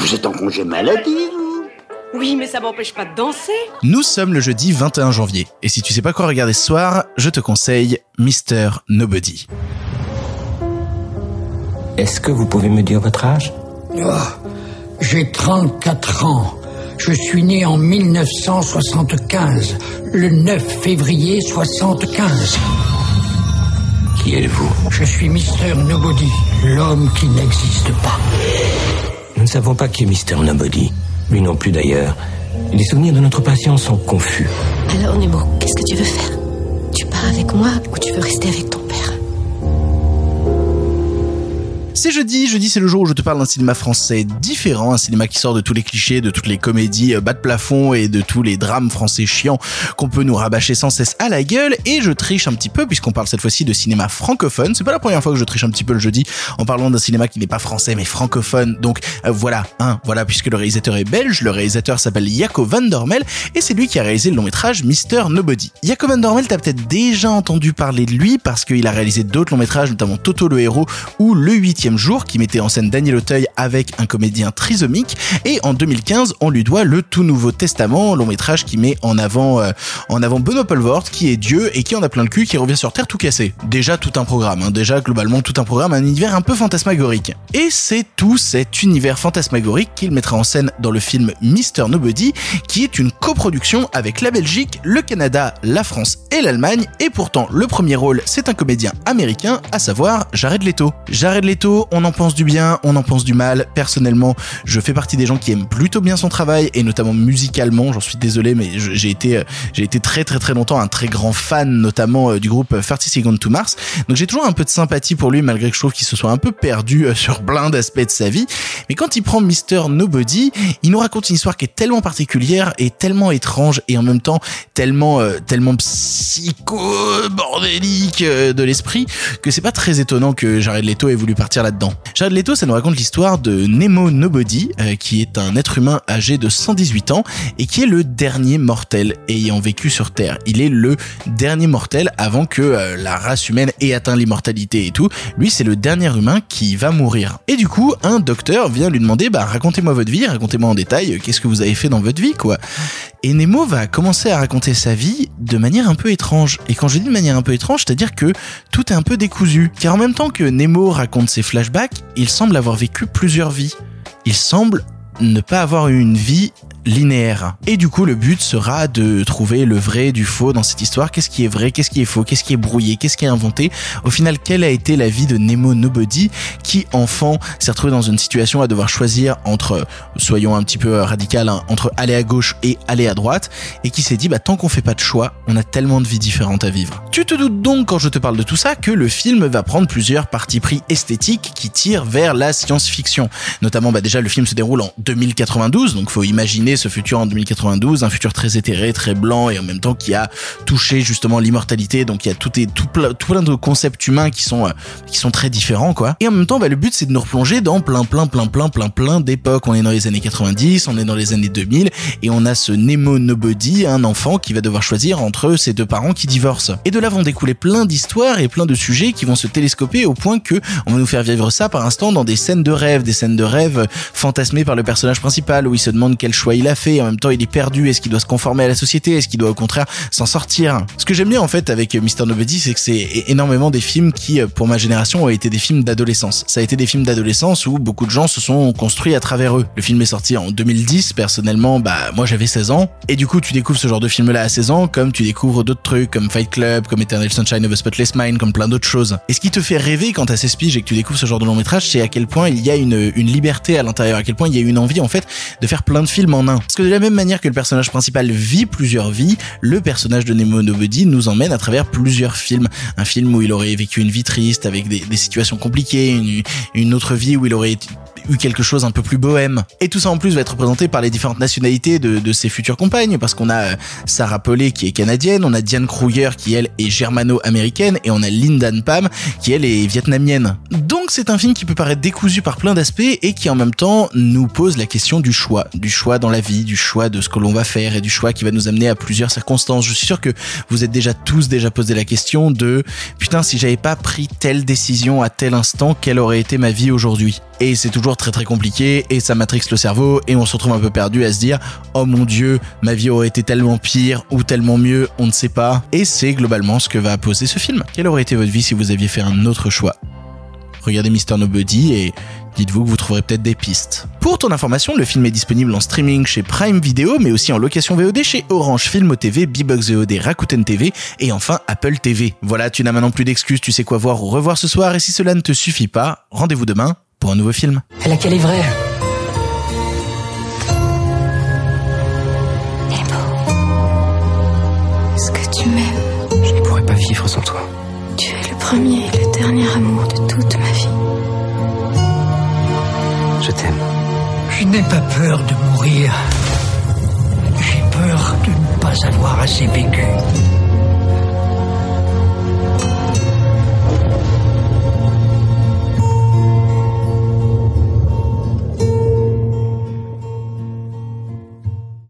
Vous êtes en congé maladie, vous Oui, mais ça m'empêche pas de danser. Nous sommes le jeudi 21 janvier, et si tu sais pas quoi regarder ce soir, je te conseille Mr. Nobody. Est-ce que vous pouvez me dire votre âge? Oh, J'ai 34 ans. Je suis né en 1975, le 9 février 75. Qui êtes-vous? Je suis Mister Nobody, l'homme qui n'existe pas. Nous ne savons pas qui est Mister Nobody. Lui non plus d'ailleurs. Les souvenirs de notre patient sont confus. Alors Nemo, qu'est-ce que tu veux faire? Tu pars avec moi ou tu veux rester avec ton C'est jeudi, jeudi c'est le jour où je te parle d'un cinéma français différent, un cinéma qui sort de tous les clichés, de toutes les comédies euh, bas de plafond et de tous les drames français chiants qu'on peut nous rabâcher sans cesse à la gueule et je triche un petit peu puisqu'on parle cette fois-ci de cinéma francophone. C'est pas la première fois que je triche un petit peu le jeudi en parlant d'un cinéma qui n'est pas français mais francophone. Donc euh, voilà, hein, voilà puisque le réalisateur est belge, le réalisateur s'appelle Jaco van Dormel et c'est lui qui a réalisé le long métrage Mister Nobody. Jaco van Dormel, t'as peut-être déjà entendu parler de lui parce qu'il a réalisé d'autres longs métrages, notamment Toto le héros ou Le jour qui mettait en scène Daniel Auteuil avec un comédien trisomique et en 2015 on lui doit le tout nouveau Testament, long métrage qui met en avant euh, en avant Benoît Poelvoort qui est Dieu et qui en a plein le cul qui revient sur Terre tout cassé. Déjà tout un programme, hein. déjà globalement tout un programme, un univers un peu fantasmagorique. Et c'est tout cet univers fantasmagorique qu'il mettra en scène dans le film Mister Nobody qui est une coproduction avec la Belgique, le Canada, la France et l'Allemagne et pourtant le premier rôle c'est un comédien américain à savoir Jared Leto. Jared Leto, on en pense du bien, on en pense du mal. Personnellement, je fais partie des gens qui aiment plutôt bien son travail et notamment musicalement. J'en suis désolé, mais j'ai été, euh, j'ai été très très très longtemps un très grand fan, notamment euh, du groupe 30 Seconds to Mars. Donc j'ai toujours un peu de sympathie pour lui, malgré que je trouve qu'il se soit un peu perdu euh, sur plein d'aspects de sa vie. Mais quand il prend Mister Nobody, il nous raconte une histoire qui est tellement particulière et tellement étrange et en même temps tellement euh, tellement psycho bordélique euh, de l'esprit que c'est pas très étonnant que Jared Leto ait voulu partir là-dedans. Leto, ça nous raconte l'histoire de Nemo Nobody, euh, qui est un être humain âgé de 118 ans et qui est le dernier mortel ayant vécu sur Terre. Il est le dernier mortel avant que euh, la race humaine ait atteint l'immortalité et tout. Lui, c'est le dernier humain qui va mourir. Et du coup, un docteur vient lui demander, bah racontez-moi votre vie, racontez-moi en détail, euh, qu'est-ce que vous avez fait dans votre vie, quoi. Et Nemo va commencer à raconter sa vie de manière un peu étrange. Et quand je dis de manière un peu étrange, c'est-à-dire que tout est un peu décousu. Car en même temps que Nemo raconte ses il semble avoir vécu plusieurs vies. Il semble ne pas avoir eu une vie linéaire. Et du coup, le but sera de trouver le vrai du faux dans cette histoire. Qu'est-ce qui est vrai, qu'est-ce qui est faux, qu'est-ce qui est brouillé, qu'est-ce qui est inventé? Au final, quelle a été la vie de Nemo Nobody? Qui, enfant, s'est retrouvé dans une situation à devoir choisir entre, soyons un petit peu radical, hein, entre aller à gauche et aller à droite, et qui s'est dit, bah, tant qu'on fait pas de choix, on a tellement de vies différentes à vivre. Tu te doutes donc, quand je te parle de tout ça, que le film va prendre plusieurs partis pris esthétiques qui tirent vers la science-fiction. Notamment, bah, déjà, le film se déroule en 2092, donc faut imaginer ce futur en 2092, un futur très éthéré, très blanc et en même temps qui a touché justement l'immortalité. Donc il y a tout, et, tout, plein, de concepts humains qui sont euh, qui sont très différents quoi. Et en même temps, bah, le but c'est de nous replonger dans plein plein plein plein plein plein d'époques. On est dans les années 90, on est dans les années 2000 et on a ce Nemo Nobody, un enfant qui va devoir choisir entre ses deux parents qui divorcent. Et de là vont découler plein d'histoires et plein de sujets qui vont se télescoper au point que on va nous faire vivre ça par instant dans des scènes de rêve, des scènes de rêve fantasmées par le personnage principal où il se demande quel choix il a fait, en même temps il est perdu, est-ce qu'il doit se conformer à la société, est-ce qu'il doit au contraire s'en sortir? Ce que j'aime bien en fait avec Mr. Nobody, c'est que c'est énormément des films qui, pour ma génération, ont été des films d'adolescence. Ça a été des films d'adolescence où beaucoup de gens se sont construits à travers eux. Le film est sorti en 2010, personnellement, bah moi j'avais 16 ans, et du coup tu découvres ce genre de film là à 16 ans, comme tu découvres d'autres trucs, comme Fight Club, comme Eternal Sunshine of a Spotless Mind, comme plein d'autres choses. Et ce qui te fait rêver quand t'as 16 piges et que tu découvres ce genre de long métrage, c'est à quel point il y a une, une liberté à l'intérieur, à quel point il y a une envie en fait de faire plein de films en Parce que de la même manière que le personnage principal vit plusieurs vies, le personnage de Nemo Nobody nous emmène à travers plusieurs films. Un film où il aurait vécu une vie triste avec des, des situations compliquées, une, une autre vie où il aurait eu quelque chose un peu plus bohème. Et tout ça en plus va être représenté par les différentes nationalités de, de ses futures compagnes, parce qu'on a euh, Sarah Paulet qui est canadienne, on a Diane Kruger qui elle est germano-américaine, et on a Lindan Pam qui elle est vietnamienne. Donc c'est un film qui peut paraître décousu par plein d'aspects et qui en même temps nous pose la question du choix, du choix dans la vie, du choix de ce que l'on va faire et du choix qui va nous amener à plusieurs circonstances. Je suis sûr que vous êtes déjà tous déjà posé la question de putain si j'avais pas pris telle décision à tel instant, quelle aurait été ma vie aujourd'hui? Et c'est toujours très très compliqué et ça matrixe le cerveau et on se retrouve un peu perdu à se dire oh mon dieu ma vie aurait été tellement pire ou tellement mieux on ne sait pas et c'est globalement ce que va poser ce film. Quelle aurait été votre vie si vous aviez fait un autre choix? Regardez Mister Nobody et dites-vous que vous trouverez peut-être des pistes. Pour ton information, le film est disponible en streaming chez Prime Video, mais aussi en location VOD chez Orange Film TV, Bbox VOD, Rakuten TV et enfin Apple TV. Voilà, tu n'as maintenant plus d'excuses, tu sais quoi voir ou revoir ce soir et si cela ne te suffit pas, rendez-vous demain pour un nouveau film. Elle a qu'elle est vraie. Nemo. Est-ce que tu m'aimes? Je ne pourrais pas vivre sans toi. Tu es le premier et le dernier amour de toute ma vie. Je t'aime. Je n'ai pas peur de mourir. J'ai peur de ne pas avoir assez vécu.